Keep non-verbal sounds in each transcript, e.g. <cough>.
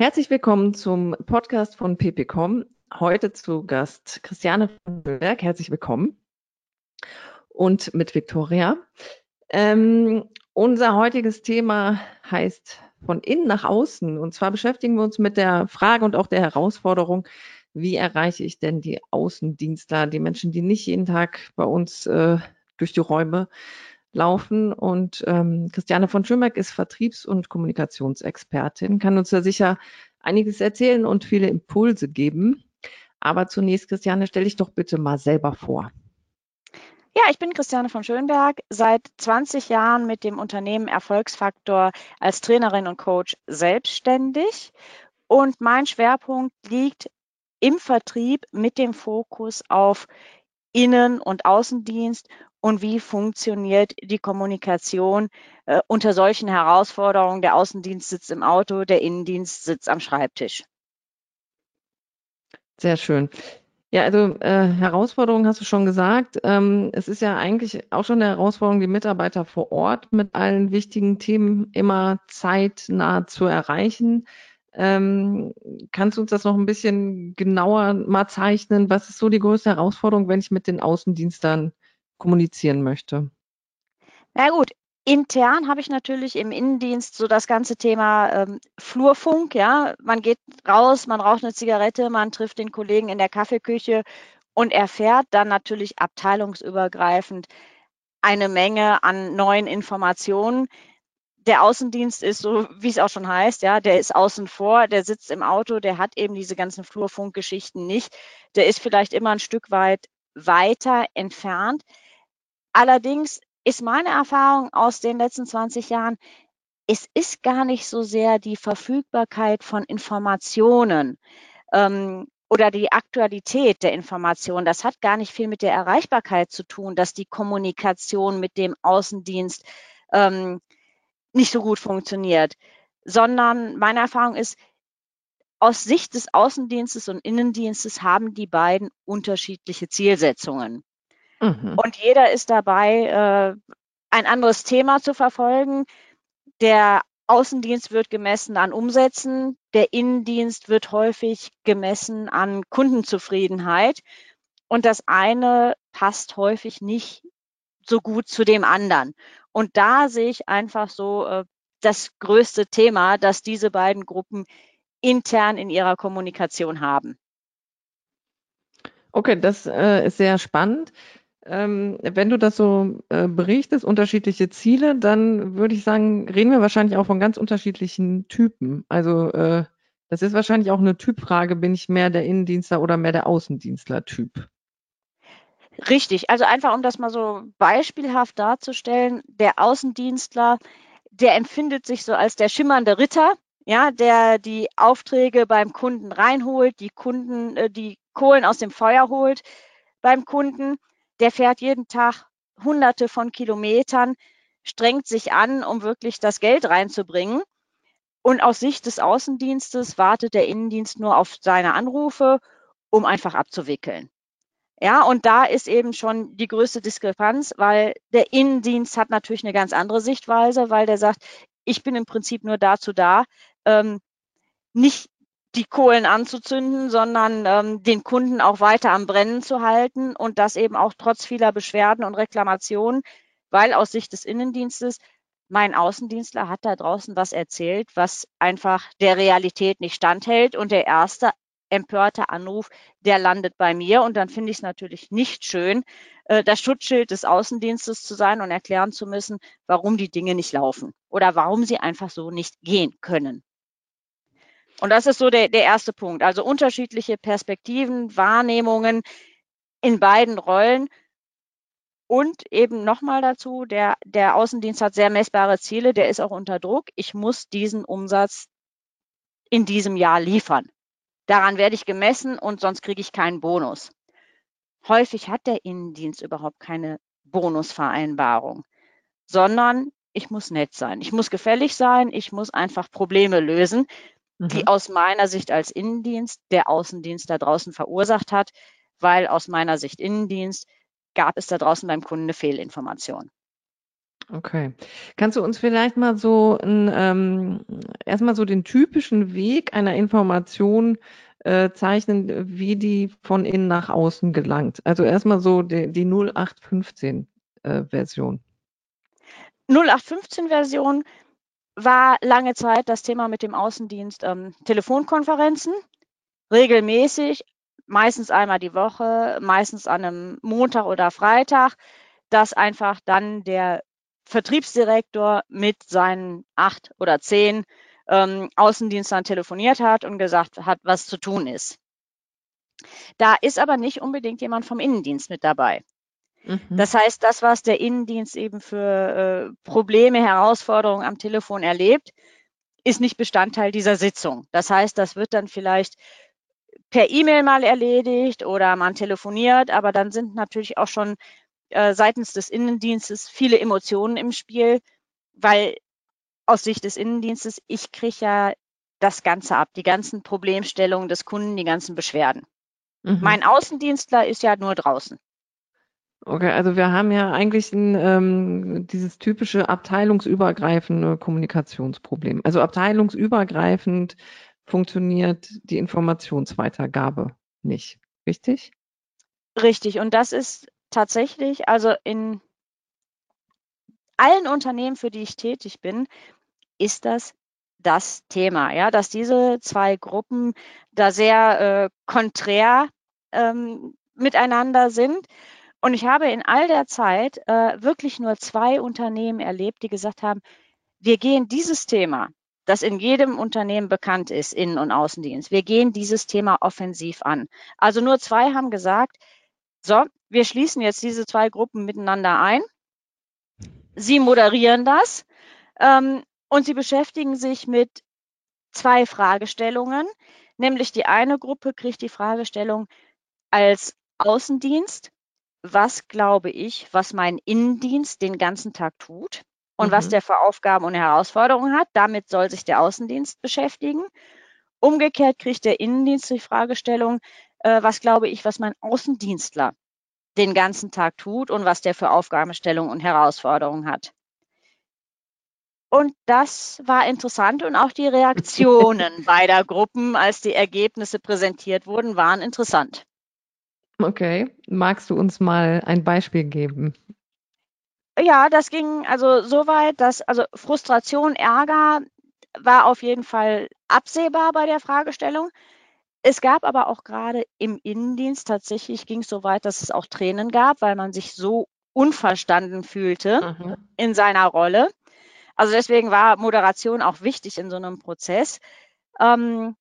Herzlich willkommen zum Podcast von PPCom. Heute zu Gast Christiane von Berg. Herzlich willkommen. Und mit Viktoria. Ähm, unser heutiges Thema heißt von innen nach außen. Und zwar beschäftigen wir uns mit der Frage und auch der Herausforderung, wie erreiche ich denn die Außendienstler, die Menschen, die nicht jeden Tag bei uns äh, durch die Räume laufen. Und ähm, Christiane von Schönberg ist Vertriebs- und Kommunikationsexpertin, kann uns da sicher einiges erzählen und viele Impulse geben. Aber zunächst, Christiane, stell dich doch bitte mal selber vor. Ja, ich bin Christiane von Schönberg, seit 20 Jahren mit dem Unternehmen Erfolgsfaktor als Trainerin und Coach selbstständig. Und mein Schwerpunkt liegt im Vertrieb mit dem Fokus auf Innen- und Außendienst und wie funktioniert die Kommunikation äh, unter solchen Herausforderungen. Der Außendienst sitzt im Auto, der Innendienst sitzt am Schreibtisch. Sehr schön. Ja, also äh, Herausforderungen hast du schon gesagt. Ähm, es ist ja eigentlich auch schon eine Herausforderung, die Mitarbeiter vor Ort mit allen wichtigen Themen immer zeitnah zu erreichen. Ähm, kannst du uns das noch ein bisschen genauer mal zeichnen? Was ist so die größte Herausforderung, wenn ich mit den Außendienstern kommunizieren möchte? Na gut, intern habe ich natürlich im Innendienst so das ganze Thema ähm, Flurfunk. Ja, man geht raus, man raucht eine Zigarette, man trifft den Kollegen in der Kaffeeküche und erfährt dann natürlich abteilungsübergreifend eine Menge an neuen Informationen. Der Außendienst ist so, wie es auch schon heißt, ja, der ist außen vor, der sitzt im Auto, der hat eben diese ganzen Flurfunkgeschichten nicht. Der ist vielleicht immer ein Stück weit weiter entfernt. Allerdings ist meine Erfahrung aus den letzten 20 Jahren, es ist gar nicht so sehr die Verfügbarkeit von Informationen ähm, oder die Aktualität der Information. Das hat gar nicht viel mit der Erreichbarkeit zu tun, dass die Kommunikation mit dem Außendienst ähm, nicht so gut funktioniert, sondern meine Erfahrung ist, aus Sicht des Außendienstes und Innendienstes haben die beiden unterschiedliche Zielsetzungen. Mhm. Und jeder ist dabei, äh, ein anderes Thema zu verfolgen. Der Außendienst wird gemessen an Umsätzen, der Innendienst wird häufig gemessen an Kundenzufriedenheit. Und das eine passt häufig nicht so gut zu dem anderen. Und da sehe ich einfach so äh, das größte Thema, dass diese beiden Gruppen intern in ihrer Kommunikation haben. Okay, das äh, ist sehr spannend. Ähm, wenn du das so äh, berichtest, unterschiedliche Ziele, dann würde ich sagen, reden wir wahrscheinlich auch von ganz unterschiedlichen Typen. Also das ist wahrscheinlich auch eine Typfrage, bin ich mehr der Innendienstler oder mehr der Außendienstler-Typ? Richtig, also einfach um das mal so beispielhaft darzustellen, der Außendienstler, der empfindet sich so als der schimmernde Ritter, ja, der die Aufträge beim Kunden reinholt, die Kunden, äh, die Kohlen aus dem Feuer holt beim Kunden der fährt jeden Tag hunderte von Kilometern, strengt sich an, um wirklich das Geld reinzubringen. Und aus Sicht des Außendienstes wartet der Innendienst nur auf seine Anrufe, um einfach abzuwickeln. Ja, und da ist eben schon die größte Diskrepanz, weil der Innendienst hat natürlich eine ganz andere Sichtweise, weil der sagt, ich bin im Prinzip nur dazu da, ähm, nicht die Kohlen anzuzünden, sondern ähm, den Kunden auch weiter am Brennen zu halten und das eben auch trotz vieler Beschwerden und Reklamationen, weil aus Sicht des Innendienstes mein Außendienstler hat da draußen was erzählt, was einfach der Realität nicht standhält und der erste empörte Anruf, der landet bei mir und dann finde ich es natürlich nicht schön, äh, das Schutzschild des Außendienstes zu sein und erklären zu müssen, warum die Dinge nicht laufen oder warum sie einfach so nicht gehen können. Und das ist so der, der erste Punkt. Also unterschiedliche Perspektiven, Wahrnehmungen in beiden Rollen. Und eben nochmal dazu, der, der Außendienst hat sehr messbare Ziele, der ist auch unter Druck. Ich muss diesen Umsatz in diesem Jahr liefern. Daran werde ich gemessen und sonst kriege ich keinen Bonus. Häufig hat der Innendienst überhaupt keine Bonusvereinbarung, sondern ich muss nett sein. Ich muss gefällig sein. Ich muss einfach Probleme lösen die mhm. aus meiner Sicht als Innendienst der Außendienst da draußen verursacht hat, weil aus meiner Sicht Innendienst gab es da draußen beim Kunden eine Fehlinformation. Okay. Kannst du uns vielleicht mal so ein, ähm, erstmal so den typischen Weg einer Information äh, zeichnen, wie die von innen nach außen gelangt? Also erstmal so die, die 0815 äh, Version. 0815 Version war lange Zeit das Thema mit dem Außendienst ähm, Telefonkonferenzen, regelmäßig, meistens einmal die Woche, meistens an einem Montag oder Freitag, dass einfach dann der Vertriebsdirektor mit seinen acht oder zehn ähm, Außendienstern telefoniert hat und gesagt hat, was zu tun ist. Da ist aber nicht unbedingt jemand vom Innendienst mit dabei. Mhm. Das heißt, das, was der Innendienst eben für äh, Probleme, Herausforderungen am Telefon erlebt, ist nicht Bestandteil dieser Sitzung. Das heißt, das wird dann vielleicht per E-Mail mal erledigt oder man telefoniert, aber dann sind natürlich auch schon äh, seitens des Innendienstes viele Emotionen im Spiel, weil aus Sicht des Innendienstes, ich kriege ja das Ganze ab, die ganzen Problemstellungen des Kunden, die ganzen Beschwerden. Mhm. Mein Außendienstler ist ja nur draußen. Okay, also wir haben ja eigentlich ein, ähm, dieses typische abteilungsübergreifende Kommunikationsproblem. Also abteilungsübergreifend funktioniert die Informationsweitergabe nicht, richtig? Richtig, und das ist tatsächlich, also in allen Unternehmen, für die ich tätig bin, ist das das Thema, ja, dass diese zwei Gruppen da sehr äh, konträr ähm, miteinander sind. Und ich habe in all der Zeit äh, wirklich nur zwei Unternehmen erlebt, die gesagt haben, wir gehen dieses Thema, das in jedem Unternehmen bekannt ist, Innen- und Außendienst, wir gehen dieses Thema offensiv an. Also nur zwei haben gesagt, so, wir schließen jetzt diese zwei Gruppen miteinander ein. Sie moderieren das ähm, und sie beschäftigen sich mit zwei Fragestellungen. Nämlich die eine Gruppe kriegt die Fragestellung als Außendienst, was glaube ich, was mein Innendienst den ganzen Tag tut und mhm. was der für Aufgaben und Herausforderungen hat. Damit soll sich der Außendienst beschäftigen. Umgekehrt kriegt der Innendienst die Fragestellung, äh, was glaube ich, was mein Außendienstler den ganzen Tag tut und was der für Aufgabenstellungen und Herausforderungen hat. Und das war interessant und auch die Reaktionen <laughs> beider Gruppen, als die Ergebnisse präsentiert wurden, waren interessant. Okay, magst du uns mal ein Beispiel geben? Ja, das ging also so weit, dass also Frustration, Ärger war auf jeden Fall absehbar bei der Fragestellung. Es gab aber auch gerade im Innendienst tatsächlich ging es so weit, dass es auch Tränen gab, weil man sich so unverstanden fühlte mhm. in seiner Rolle. Also deswegen war Moderation auch wichtig in so einem Prozess. Ähm,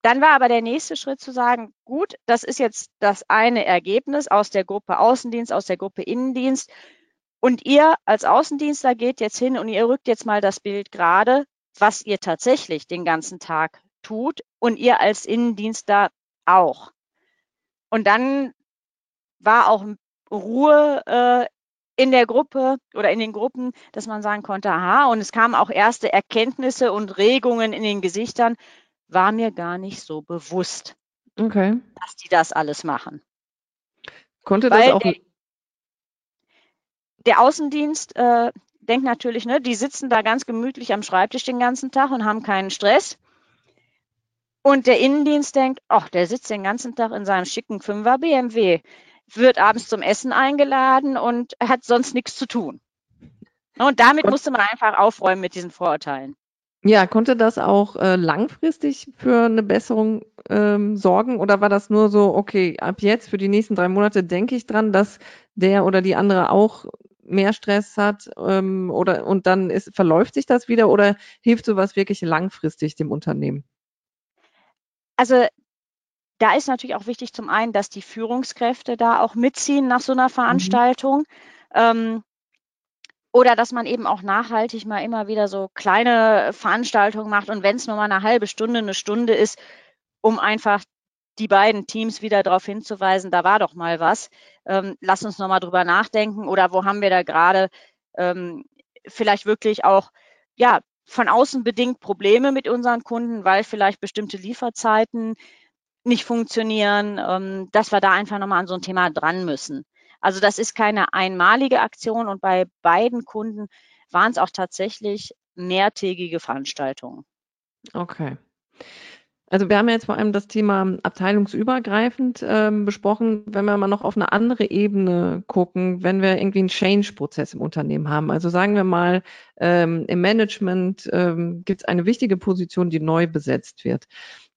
dann war aber der nächste Schritt zu sagen, gut, das ist jetzt das eine Ergebnis aus der Gruppe Außendienst, aus der Gruppe Innendienst. Und ihr als Außendienstler geht jetzt hin und ihr rückt jetzt mal das Bild gerade, was ihr tatsächlich den ganzen Tag tut und ihr als Innendienstler auch. Und dann war auch Ruhe äh, in der Gruppe oder in den Gruppen, dass man sagen konnte, aha, und es kamen auch erste Erkenntnisse und Regungen in den Gesichtern, war mir gar nicht so bewusst, okay. dass die das alles machen. Konnte das Weil auch. Der, der Außendienst äh, denkt natürlich, ne, die sitzen da ganz gemütlich am Schreibtisch den ganzen Tag und haben keinen Stress. Und der Innendienst denkt, ach, der sitzt den ganzen Tag in seinem schicken Fünfer BMW, wird abends zum Essen eingeladen und hat sonst nichts zu tun. Und damit musste man einfach aufräumen mit diesen Vorurteilen. Ja, konnte das auch äh, langfristig für eine Besserung ähm, sorgen oder war das nur so, okay, ab jetzt für die nächsten drei Monate denke ich dran, dass der oder die andere auch mehr Stress hat ähm, oder und dann ist, verläuft sich das wieder oder hilft sowas wirklich langfristig dem Unternehmen? Also da ist natürlich auch wichtig zum einen, dass die Führungskräfte da auch mitziehen nach so einer mhm. Veranstaltung. Mhm. Ähm, oder dass man eben auch nachhaltig mal immer wieder so kleine Veranstaltungen macht und wenn es nur mal eine halbe Stunde, eine Stunde ist, um einfach die beiden Teams wieder darauf hinzuweisen, da war doch mal was. Ähm, lass uns nochmal drüber nachdenken oder wo haben wir da gerade ähm, vielleicht wirklich auch ja von außen bedingt Probleme mit unseren Kunden, weil vielleicht bestimmte Lieferzeiten nicht funktionieren, ähm, dass wir da einfach nochmal an so ein Thema dran müssen. Also das ist keine einmalige Aktion und bei beiden Kunden waren es auch tatsächlich mehrtägige Veranstaltungen. Okay. Also wir haben ja jetzt vor allem das Thema abteilungsübergreifend ähm, besprochen. Wenn wir mal noch auf eine andere Ebene gucken, wenn wir irgendwie einen Change-Prozess im Unternehmen haben. Also sagen wir mal, ähm, im Management ähm, gibt es eine wichtige Position, die neu besetzt wird.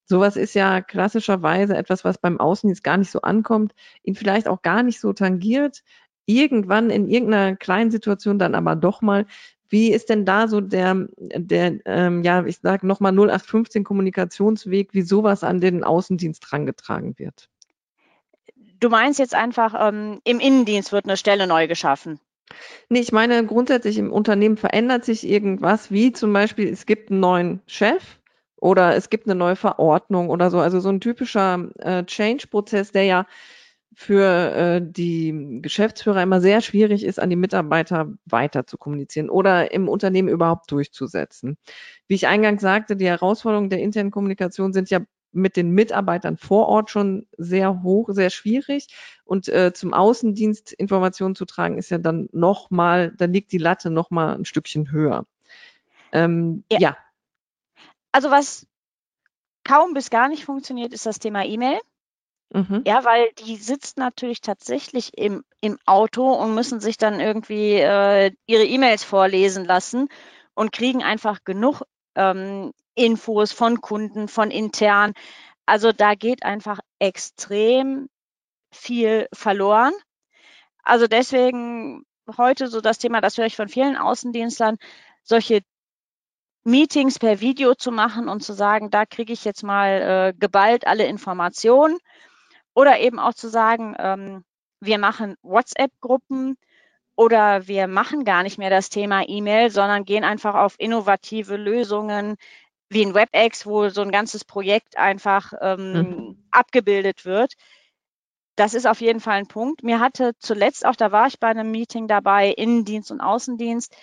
Sowas ist ja klassischerweise etwas, was beim Außendienst gar nicht so ankommt, ihn vielleicht auch gar nicht so tangiert, irgendwann in irgendeiner kleinen Situation dann aber doch mal. Wie ist denn da so der, der ähm, ja, ich sage nochmal 0815 Kommunikationsweg, wie sowas an den Außendienst herangetragen wird? Du meinst jetzt einfach, ähm, im Innendienst wird eine Stelle neu geschaffen? Nee, ich meine, grundsätzlich im Unternehmen verändert sich irgendwas, wie zum Beispiel, es gibt einen neuen Chef oder es gibt eine neue Verordnung oder so. Also so ein typischer äh, Change-Prozess, der ja für äh, die Geschäftsführer immer sehr schwierig ist, an die Mitarbeiter weiter zu kommunizieren oder im Unternehmen überhaupt durchzusetzen. Wie ich eingangs sagte, die Herausforderungen der internen Kommunikation sind ja mit den Mitarbeitern vor Ort schon sehr hoch, sehr schwierig. Und äh, zum Außendienst Informationen zu tragen, ist ja dann nochmal, da liegt die Latte nochmal ein Stückchen höher. Ähm, ja. ja. Also was kaum bis gar nicht funktioniert, ist das Thema E-Mail. Mhm. Ja, weil die sitzt natürlich tatsächlich im, im Auto und müssen sich dann irgendwie äh, ihre E-Mails vorlesen lassen und kriegen einfach genug ähm, Infos von Kunden, von intern. Also da geht einfach extrem viel verloren. Also deswegen heute so das Thema, das höre ich von vielen Außendienstlern, solche Meetings per Video zu machen und zu sagen, da kriege ich jetzt mal äh, geballt alle Informationen oder eben auch zu sagen, ähm, wir machen WhatsApp-Gruppen oder wir machen gar nicht mehr das Thema E-Mail, sondern gehen einfach auf innovative Lösungen wie ein WebEx, wo so ein ganzes Projekt einfach ähm, mhm. abgebildet wird. Das ist auf jeden Fall ein Punkt. Mir hatte zuletzt auch, da war ich bei einem Meeting dabei, Innendienst und Außendienst.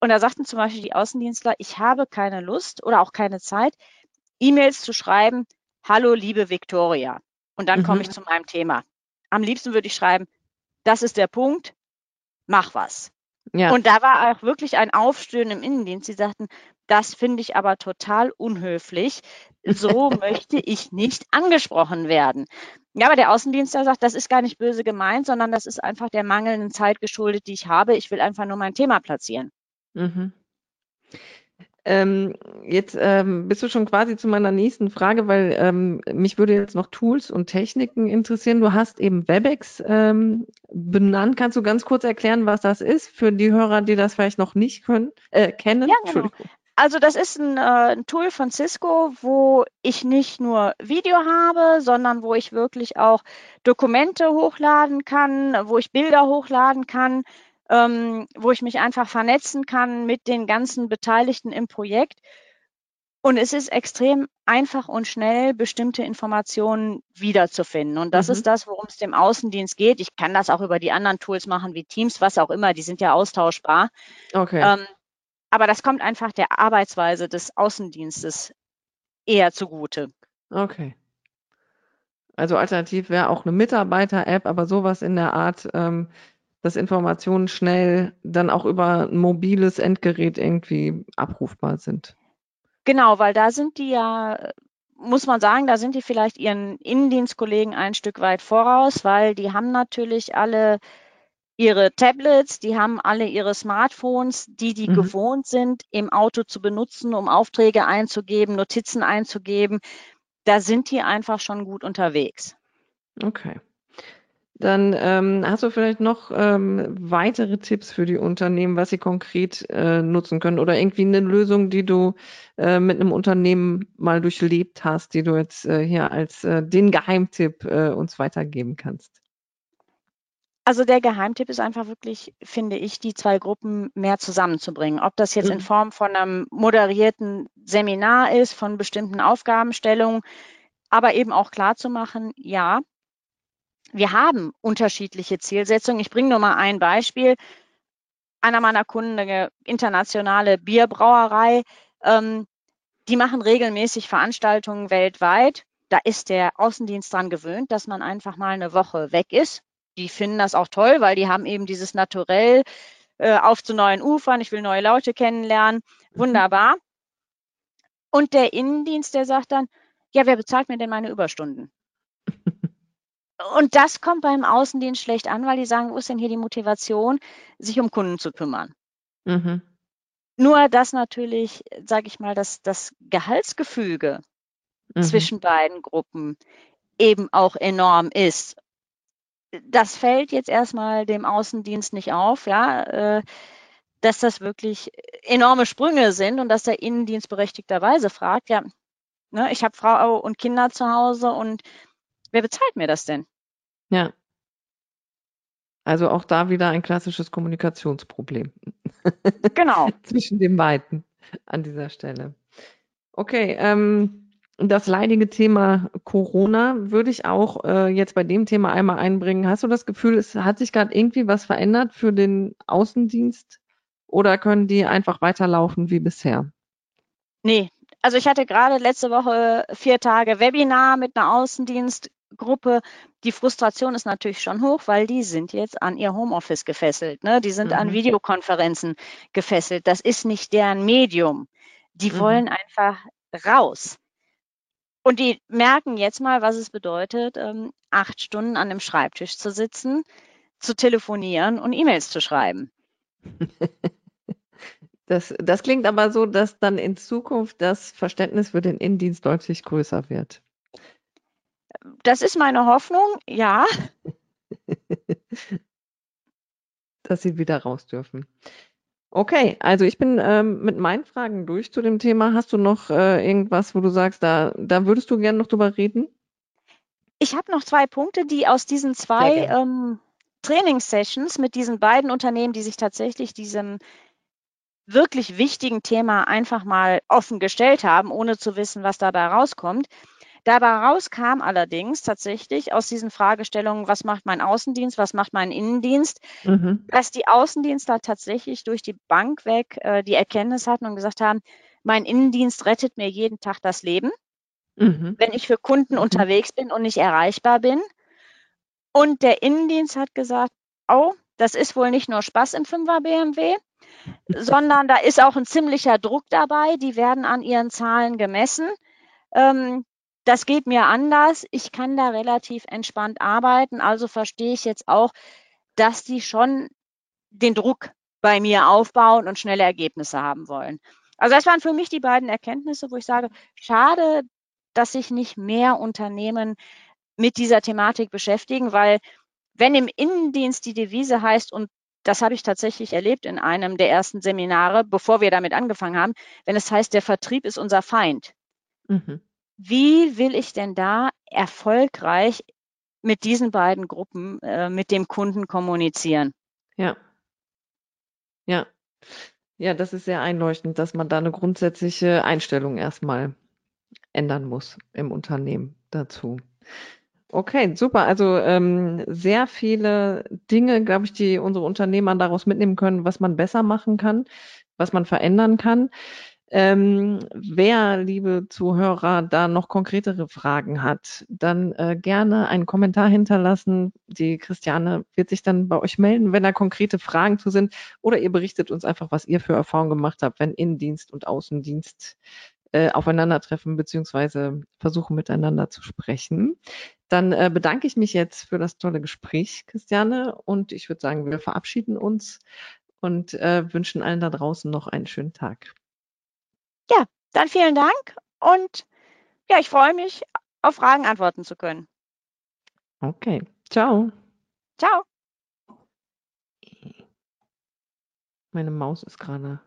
Und da sagten zum Beispiel die Außendienstler, ich habe keine Lust oder auch keine Zeit, E-Mails zu schreiben, hallo liebe Victoria. Und dann mhm. komme ich zu meinem Thema. Am liebsten würde ich schreiben, das ist der Punkt, mach was. Ja. Und da war auch wirklich ein Aufstöhnen im Innendienst. Sie sagten, das finde ich aber total unhöflich. So <laughs> möchte ich nicht angesprochen werden. Ja, aber der Außendienstler sagt, das ist gar nicht böse gemeint, sondern das ist einfach der mangelnden Zeit geschuldet, die ich habe. Ich will einfach nur mein Thema platzieren. Mhm. Ähm, jetzt ähm, bist du schon quasi zu meiner nächsten Frage, weil ähm, mich würde jetzt noch Tools und Techniken interessieren. Du hast eben WebEx ähm, benannt. Kannst du ganz kurz erklären, was das ist für die Hörer, die das vielleicht noch nicht können, äh, kennen? Ja, genau. Also das ist ein, äh, ein, Tool von Cisco, wo ich nicht nur Video habe, sondern wo ich wirklich auch Dokumente hochladen kann, wo ich Bilder hochladen kann, ähm, wo ich mich einfach vernetzen kann mit den ganzen Beteiligten im Projekt. Und es ist extrem einfach und schnell, bestimmte Informationen wiederzufinden. Und das mhm. ist das, worum es dem Außendienst geht. Ich kann das auch über die anderen Tools machen, wie Teams, was auch immer. Die sind ja austauschbar. Okay. Ähm, aber das kommt einfach der Arbeitsweise des Außendienstes eher zugute. Okay. Also alternativ wäre auch eine Mitarbeiter-App, aber sowas in der Art, ähm, dass Informationen schnell dann auch über ein mobiles Endgerät irgendwie abrufbar sind. Genau, weil da sind die ja, muss man sagen, da sind die vielleicht ihren Innendienstkollegen ein Stück weit voraus, weil die haben natürlich alle ihre Tablets, die haben alle ihre Smartphones, die die mhm. gewohnt sind, im Auto zu benutzen, um Aufträge einzugeben, Notizen einzugeben. Da sind die einfach schon gut unterwegs. Okay. Dann ähm, hast du vielleicht noch ähm, weitere Tipps für die Unternehmen, was sie konkret äh, nutzen können oder irgendwie eine Lösung, die du äh, mit einem Unternehmen mal durchlebt hast, die du jetzt äh, hier als äh, den Geheimtipp äh, uns weitergeben kannst. Also der Geheimtipp ist einfach wirklich, finde ich, die zwei Gruppen mehr zusammenzubringen. Ob das jetzt mhm. in Form von einem moderierten Seminar ist, von bestimmten Aufgabenstellungen, aber eben auch klar zu machen, ja, wir haben unterschiedliche Zielsetzungen. Ich bringe nur mal ein Beispiel. Einer meiner Kunden, eine internationale Bierbrauerei, ähm, die machen regelmäßig Veranstaltungen weltweit. Da ist der Außendienst dran gewöhnt, dass man einfach mal eine Woche weg ist. Die finden das auch toll, weil die haben eben dieses Naturell äh, auf zu neuen Ufern, ich will neue Leute kennenlernen. Mhm. Wunderbar. Und der Innendienst, der sagt dann, ja, wer bezahlt mir denn meine Überstunden? Und das kommt beim Außendienst schlecht an, weil die sagen, wo ist denn hier die Motivation, sich um Kunden zu kümmern? Mhm. Nur, dass natürlich, sage ich mal, dass das Gehaltsgefüge Mhm. zwischen beiden Gruppen eben auch enorm ist. Das fällt jetzt erstmal dem Außendienst nicht auf, ja, äh, dass das wirklich enorme Sprünge sind und dass der Innendienst berechtigterweise fragt, ja, ne, ich habe Frau und Kinder zu Hause und wer bezahlt mir das denn? Ja. Also auch da wieder ein klassisches Kommunikationsproblem <laughs> Genau. zwischen den beiden an dieser Stelle. Okay, ähm, das leidige Thema Corona würde ich auch äh, jetzt bei dem Thema einmal einbringen. Hast du das Gefühl, es hat sich gerade irgendwie was verändert für den Außendienst oder können die einfach weiterlaufen wie bisher? Nee, also ich hatte gerade letzte Woche vier Tage Webinar mit einer Außendienstgruppe. Die Frustration ist natürlich schon hoch, weil die sind jetzt an ihr Homeoffice gefesselt. Ne? Die sind an Mhm. Videokonferenzen gefesselt. Das ist nicht deren Medium. Die Mhm. wollen einfach raus. Und die merken jetzt mal, was es bedeutet, ähm, acht Stunden an einem Schreibtisch zu sitzen, zu telefonieren und E-Mails zu schreiben. <laughs> Das, das klingt aber so, dass dann in Zukunft das Verständnis für den Innendienst deutlich größer wird. Das ist meine Hoffnung, ja. <laughs> dass sie wieder raus dürfen. Okay, also ich bin ähm, mit meinen Fragen durch zu dem Thema. Hast du noch äh, irgendwas, wo du sagst, da, da würdest du gerne noch drüber reden? Ich habe noch zwei Punkte, die aus diesen zwei ähm, Trainingssessions mit diesen beiden Unternehmen, die sich tatsächlich diesem wirklich wichtigen Thema einfach mal offen gestellt haben, ohne zu wissen, was dabei rauskommt. Dabei rauskam allerdings tatsächlich aus diesen Fragestellungen, was macht mein Außendienst, was macht mein Innendienst, Mhm. dass die Außendienstler tatsächlich durch die Bank weg äh, die Erkenntnis hatten und gesagt haben, mein Innendienst rettet mir jeden Tag das Leben, Mhm. wenn ich für Kunden Mhm. unterwegs bin und nicht erreichbar bin. Und der Innendienst hat gesagt, oh, das ist wohl nicht nur Spaß im 5er BMW, sondern da ist auch ein ziemlicher Druck dabei. Die werden an ihren Zahlen gemessen. Ähm, das geht mir anders. Ich kann da relativ entspannt arbeiten. Also verstehe ich jetzt auch, dass die schon den Druck bei mir aufbauen und schnelle Ergebnisse haben wollen. Also das waren für mich die beiden Erkenntnisse, wo ich sage, schade, dass sich nicht mehr Unternehmen mit dieser Thematik beschäftigen, weil wenn im Innendienst die Devise heißt, und das habe ich tatsächlich erlebt in einem der ersten Seminare, bevor wir damit angefangen haben, wenn es heißt, der Vertrieb ist unser Feind. Mhm. Wie will ich denn da erfolgreich mit diesen beiden Gruppen, äh, mit dem Kunden kommunizieren? Ja. Ja. Ja, das ist sehr einleuchtend, dass man da eine grundsätzliche Einstellung erstmal ändern muss im Unternehmen dazu. Okay, super. Also ähm, sehr viele Dinge, glaube ich, die unsere Unternehmer daraus mitnehmen können, was man besser machen kann, was man verändern kann. Ähm, wer, liebe Zuhörer, da noch konkretere Fragen hat, dann äh, gerne einen Kommentar hinterlassen. Die Christiane wird sich dann bei euch melden, wenn da konkrete Fragen zu sind. Oder ihr berichtet uns einfach, was ihr für Erfahrungen gemacht habt, wenn Innendienst und Außendienst äh, aufeinandertreffen beziehungsweise versuchen miteinander zu sprechen. Dann äh, bedanke ich mich jetzt für das tolle Gespräch, Christiane, und ich würde sagen, wir verabschieden uns und äh, wünschen allen da draußen noch einen schönen Tag. Ja, dann vielen Dank und ja, ich freue mich, auf Fragen antworten zu können. Okay, ciao. Ciao. Meine Maus ist gerade